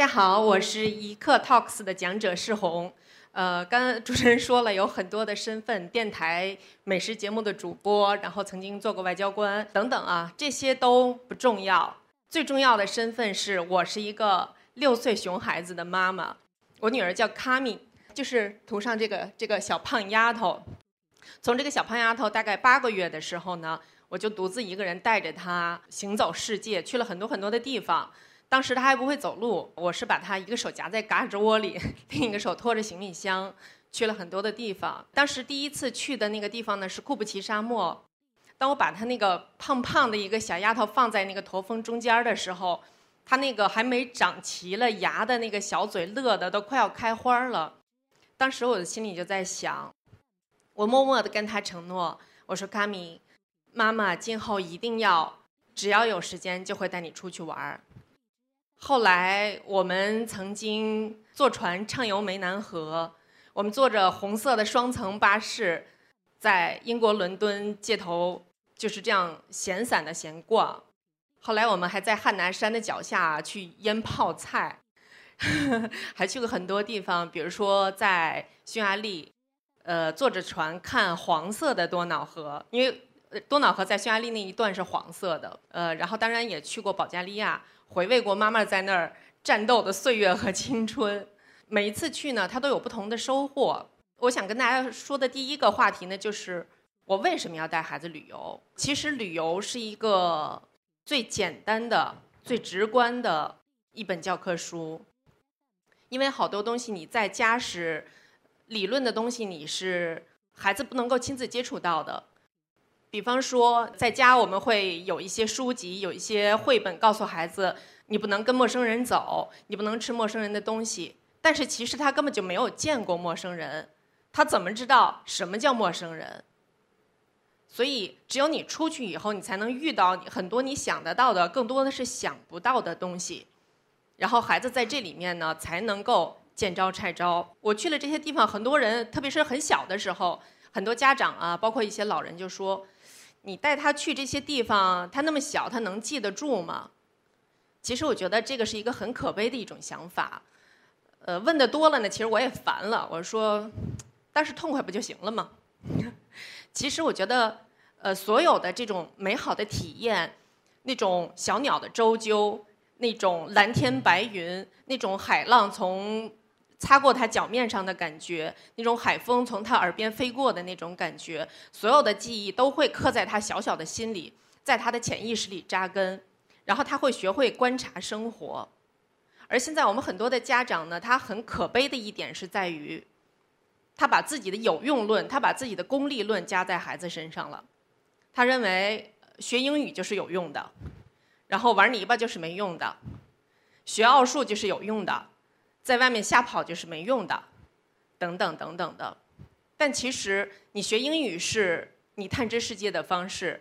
大家好，我是一刻 Talks 的讲者世红。呃，刚主持人说了有很多的身份，电台美食节目的主播，然后曾经做过外交官等等啊，这些都不重要。最重要的身份是我是一个六岁熊孩子的妈妈，我女儿叫卡米，就是图上这个这个小胖丫头。从这个小胖丫头大概八个月的时候呢，我就独自一个人带着她行走世界，去了很多很多的地方。当时他还不会走路，我是把他一个手夹在嘎肢窝里，另一个手拖着行李箱，去了很多的地方。当时第一次去的那个地方呢是库布齐沙漠。当我把他那个胖胖的一个小丫头放在那个驼峰中间的时候，他那个还没长齐了牙的那个小嘴乐得都快要开花了。当时我的心里就在想，我默默地跟他承诺，我说卡米，妈妈今后一定要只要有时间就会带你出去玩儿。后来我们曾经坐船畅游湄南河，我们坐着红色的双层巴士，在英国伦敦街头就是这样闲散的闲逛。后来我们还在汉拿山的脚下去腌泡菜，还去过很多地方，比如说在匈牙利，呃，坐着船看黄色的多瑙河，因为多瑙河在匈牙利那一段是黄色的。呃，然后当然也去过保加利亚。回味过妈妈在那儿战斗的岁月和青春，每一次去呢，她都有不同的收获。我想跟大家说的第一个话题呢，就是我为什么要带孩子旅游？其实旅游是一个最简单的、最直观的一本教科书，因为好多东西你在家是理论的东西，你是孩子不能够亲自接触到的。比方说，在家我们会有一些书籍，有一些绘本，告诉孩子你不能跟陌生人走，你不能吃陌生人的东西。但是其实他根本就没有见过陌生人，他怎么知道什么叫陌生人？所以只有你出去以后，你才能遇到很多你想得到的，更多的是想不到的东西。然后孩子在这里面呢，才能够见招拆招。我去了这些地方，很多人，特别是很小的时候，很多家长啊，包括一些老人就说。你带他去这些地方，他那么小，他能记得住吗？其实我觉得这个是一个很可悲的一种想法。呃，问的多了呢，其实我也烦了。我说，当时痛快不就行了吗？其实我觉得，呃，所有的这种美好的体验，那种小鸟的啾啾，那种蓝天白云，那种海浪从。擦过他脚面上的感觉，那种海风从他耳边飞过的那种感觉，所有的记忆都会刻在他小小的心里，在他的潜意识里扎根，然后他会学会观察生活。而现在我们很多的家长呢，他很可悲的一点是在于，他把自己的有用论，他把自己的功利论加在孩子身上了。他认为学英语就是有用的，然后玩泥巴就是没用的，学奥数就是有用的。在外面瞎跑就是没用的，等等等等的。但其实你学英语是你探知世界的方式，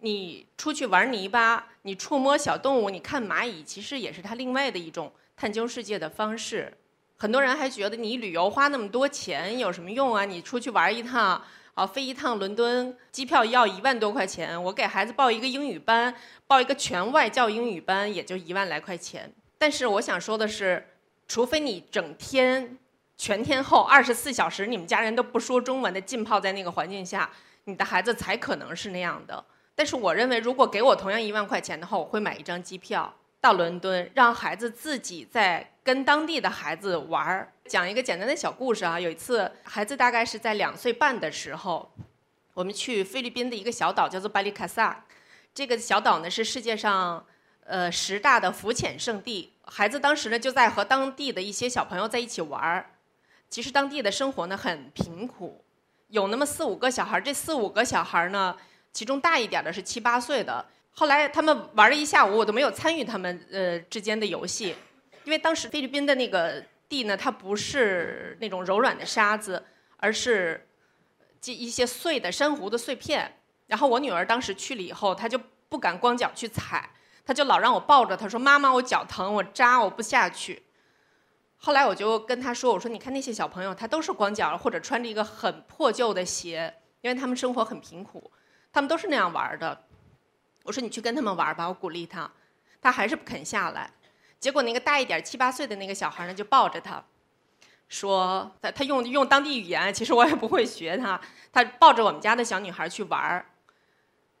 你出去玩泥巴，你触摸小动物，你看蚂蚁，其实也是它另外的一种探究世界的方式。很多人还觉得你旅游花那么多钱有什么用啊？你出去玩一趟，啊，飞一趟伦敦，机票要一万多块钱。我给孩子报一个英语班，报一个全外教英语班，也就一万来块钱。但是我想说的是。除非你整天全天候二十四小时，你们家人都不说中文的浸泡在那个环境下，你的孩子才可能是那样的。但是我认为，如果给我同样一万块钱的话，我会买一张机票到伦敦，让孩子自己在跟当地的孩子玩。讲一个简单的小故事啊，有一次孩子大概是在两岁半的时候，我们去菲律宾的一个小岛叫做巴里卡萨，这个小岛呢是世界上。呃，十大的浮潜圣地，孩子当时呢就在和当地的一些小朋友在一起玩儿。其实当地的生活呢很贫苦，有那么四五个小孩儿，这四五个小孩儿呢，其中大一点的是七八岁的。后来他们玩了一下午，我都没有参与他们呃之间的游戏，因为当时菲律宾的那个地呢，它不是那种柔软的沙子，而是这一些碎的珊瑚的碎片。然后我女儿当时去了以后，她就不敢光脚去踩。他就老让我抱着他说：“妈妈，我脚疼，我扎，我不下去。”后来我就跟他说：“我说你看那些小朋友，他都是光脚或者穿着一个很破旧的鞋，因为他们生活很贫苦，他们都是那样玩的。我说你去跟他们玩吧，我鼓励他，他还是不肯下来。结果那个大一点七八岁的那个小孩呢，就抱着他，说他他用用当地语言，其实我也不会学他，他抱着我们家的小女孩去玩。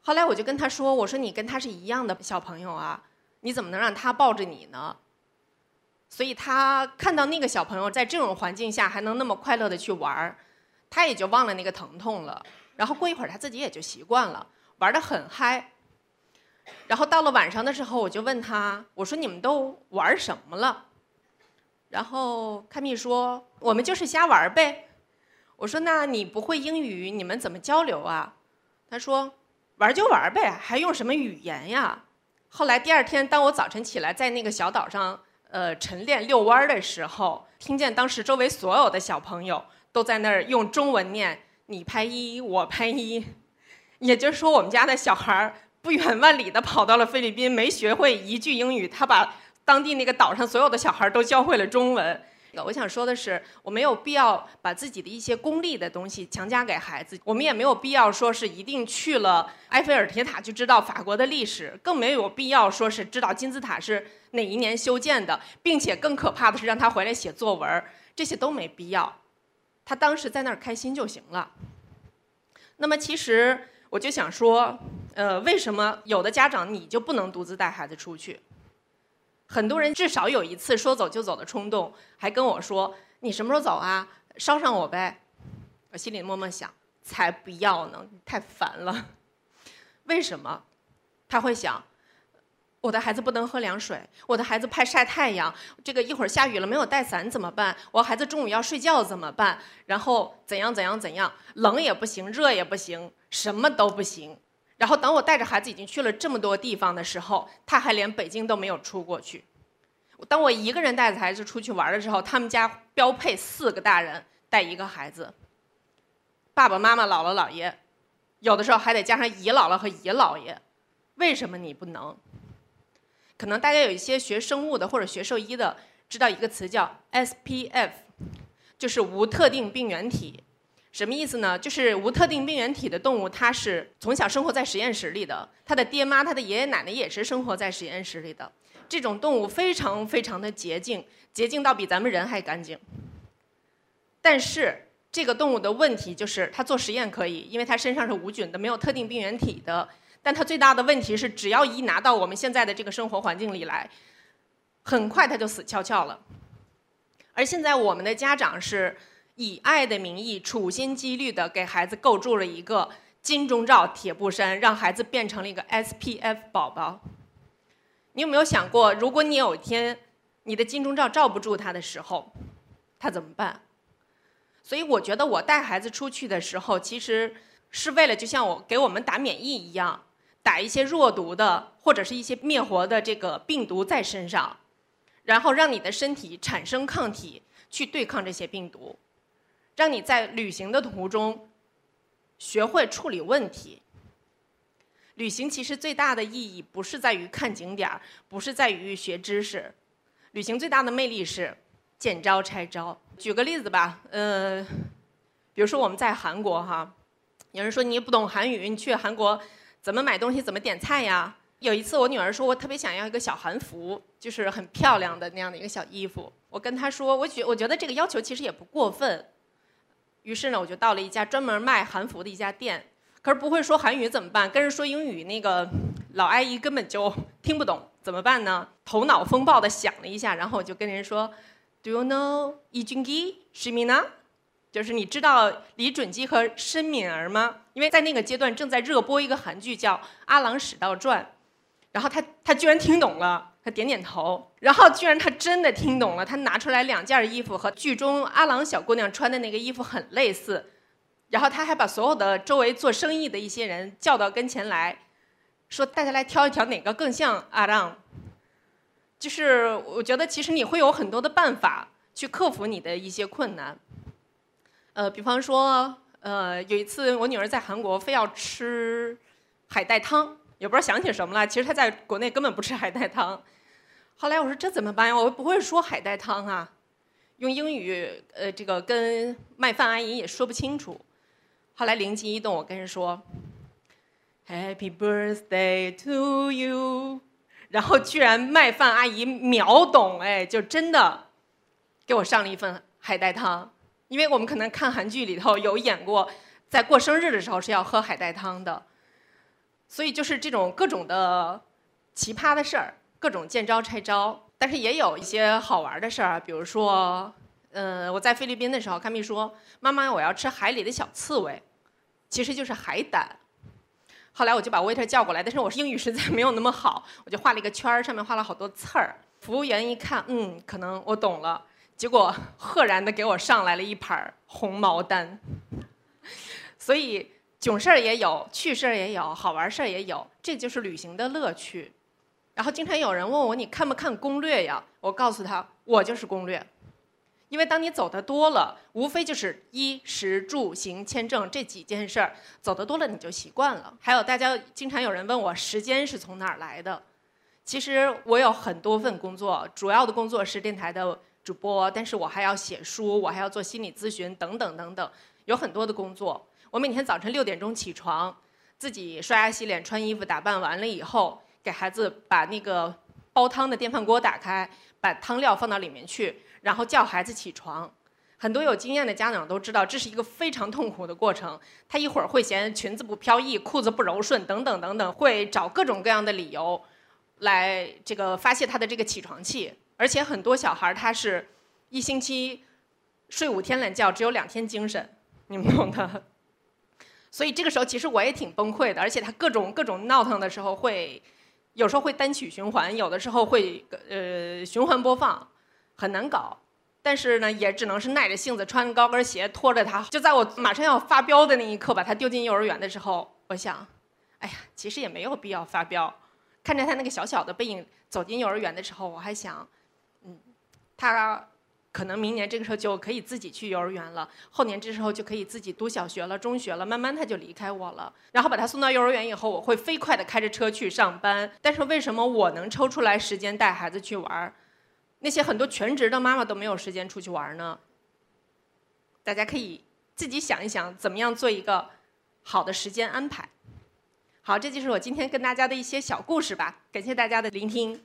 后来我就跟他说：“我说你跟他是一样的小朋友啊，你怎么能让他抱着你呢？”所以他看到那个小朋友在这种环境下还能那么快乐的去玩，他也就忘了那个疼痛了。然后过一会儿他自己也就习惯了，玩的很嗨。然后到了晚上的时候，我就问他：“我说你们都玩什么了？”然后开密说：“我们就是瞎玩呗。”我说：“那你不会英语，你们怎么交流啊？”他说：“玩就玩呗，还用什么语言呀？”后来第二天，当我早晨起来在那个小岛上呃晨练遛弯的时候，听见当时周围所有的小朋友都在那儿用中文念：“你拍一，我拍一。”也就是说，我们家的小孩。不远万里的跑到了菲律宾，没学会一句英语，他把当地那个岛上所有的小孩都教会了中文。我想说的是，我没有必要把自己的一些功利的东西强加给孩子，我们也没有必要说是一定去了埃菲尔铁塔就知道法国的历史，更没有必要说是知道金字塔是哪一年修建的，并且更可怕的是让他回来写作文，这些都没必要。他当时在那儿开心就行了。那么其实我就想说。呃，为什么有的家长你就不能独自带孩子出去？很多人至少有一次说走就走的冲动，还跟我说：“你什么时候走啊？捎上我呗。”我心里默默想：“才不要呢，太烦了。” 为什么？他会想：“我的孩子不能喝凉水，我的孩子怕晒太阳，这个一会儿下雨了没有带伞怎么办？我孩子中午要睡觉怎么办？然后怎样怎样怎样？冷也不行，热也不行，什么都不行。”然后等我带着孩子已经去了这么多地方的时候，他还连北京都没有出过去。当我一个人带着孩子出去玩的时候，他们家标配四个大人带一个孩子，爸爸妈妈、姥姥姥爷，有的时候还得加上姨姥姥和姨姥爷。为什么你不能？可能大家有一些学生物的或者学兽医的知道一个词叫 SPF，就是无特定病原体。什么意思呢？就是无特定病原体的动物，它是从小生活在实验室里的，它的爹妈、它的爷爷奶奶也是生活在实验室里的。这种动物非常非常的洁净，洁净到比咱们人还干净。但是这个动物的问题就是，它做实验可以，因为它身上是无菌的，没有特定病原体的。但它最大的问题是，只要一拿到我们现在的这个生活环境里来，很快它就死翘翘了。而现在我们的家长是。以爱的名义，处心积虑的给孩子构筑了一个金钟罩铁布衫，让孩子变成了一个 SPF 宝宝。你有没有想过，如果你有一天你的金钟罩罩不住他的时候，他怎么办？所以我觉得，我带孩子出去的时候，其实是为了就像我给我们打免疫一样，打一些弱毒的或者是一些灭活的这个病毒在身上，然后让你的身体产生抗体去对抗这些病毒。让你在旅行的途中学会处理问题。旅行其实最大的意义不是在于看景点，不是在于学知识。旅行最大的魅力是见招拆招。举个例子吧，呃，比如说我们在韩国哈，有人说你不懂韩语，你去韩国怎么买东西，怎么点菜呀？有一次我女儿说，我特别想要一个小韩服，就是很漂亮的那样的一个小衣服。我跟她说，我觉我觉得这个要求其实也不过分。于是呢，我就到了一家专门卖韩服的一家店，可是不会说韩语怎么办？跟人说英语，那个老阿姨根本就听不懂，怎么办呢？头脑风暴的想了一下，然后我就跟人说：“Do you know Lee Jungi, Shimina？就是你知道李准基和申敏儿吗？因为在那个阶段正在热播一个韩剧叫《阿郎史道传》，然后他他居然听懂了。”他点点头，然后居然他真的听懂了。他拿出来两件衣服，和剧中阿郎小姑娘穿的那个衣服很类似。然后他还把所有的周围做生意的一些人叫到跟前来，说：“大家来挑一挑哪个更像阿郎。”就是我觉得其实你会有很多的办法去克服你的一些困难。呃，比方说，呃，有一次我女儿在韩国非要吃海带汤。也不知道想起什么了。其实他在国内根本不吃海带汤。后来我说这怎么办呀？我又不会说海带汤啊，用英语呃这个跟卖饭阿姨也说不清楚。后来灵机一动，我跟人说：“Happy birthday to you。”然后居然卖饭阿姨秒懂，哎，就真的给我上了一份海带汤。因为我们可能看韩剧里头有演过，在过生日的时候是要喝海带汤的，所以就是这种各种的奇葩的事儿，各种见招拆招。但是也有一些好玩的事儿，比如说，呃，我在菲律宾的时候，卡米说：“妈妈，我要吃海里的小刺猬，其实就是海胆。”后来我就把 waiter 叫过来，但是我是英语实在没有那么好，我就画了一个圈儿，上面画了好多刺儿。服务员一看，嗯，可能我懂了。结果赫然的给我上来了一盘红毛丹，所以囧事儿也有，趣事儿也有，好玩事儿也有，这就是旅行的乐趣。然后经常有人问我，你看不看攻略呀？我告诉他，我就是攻略。因为当你走的多了，无非就是衣食住行签证这几件事儿，走的多了你就习惯了。还有大家经常有人问我，时间是从哪儿来的？其实我有很多份工作，主要的工作是电台的。主播，但是我还要写书，我还要做心理咨询，等等等等，有很多的工作。我每天早晨六点钟起床，自己刷牙洗脸、穿衣服、打扮完了以后，给孩子把那个煲汤的电饭锅打开，把汤料放到里面去，然后叫孩子起床。很多有经验的家长都知道，这是一个非常痛苦的过程。他一会儿会嫌裙子不飘逸、裤子不柔顺，等等等等，会找各种各样的理由来这个发泄他的这个起床气。而且很多小孩他是一星期睡五天懒觉，只有两天精神，你们懂的。所以这个时候其实我也挺崩溃的。而且他各种各种闹腾的时候，会有时候会单曲循环，有的时候会呃循环播放，很难搞。但是呢，也只能是耐着性子穿高跟鞋拖着他。就在我马上要发飙的那一刻，把他丢进幼儿园的时候，我想，哎呀，其实也没有必要发飙。看着他那个小小的背影走进幼儿园的时候，我还想。嗯他可能明年这个时候就可以自己去幼儿园了，后年这时候就可以自己读小学了、中学了，慢慢他就离开我了。然后把他送到幼儿园以后，我会飞快的开着车去上班。但是为什么我能抽出来时间带孩子去玩儿，那些很多全职的妈妈都没有时间出去玩呢？大家可以自己想一想，怎么样做一个好的时间安排。好，这就是我今天跟大家的一些小故事吧。感谢大家的聆听。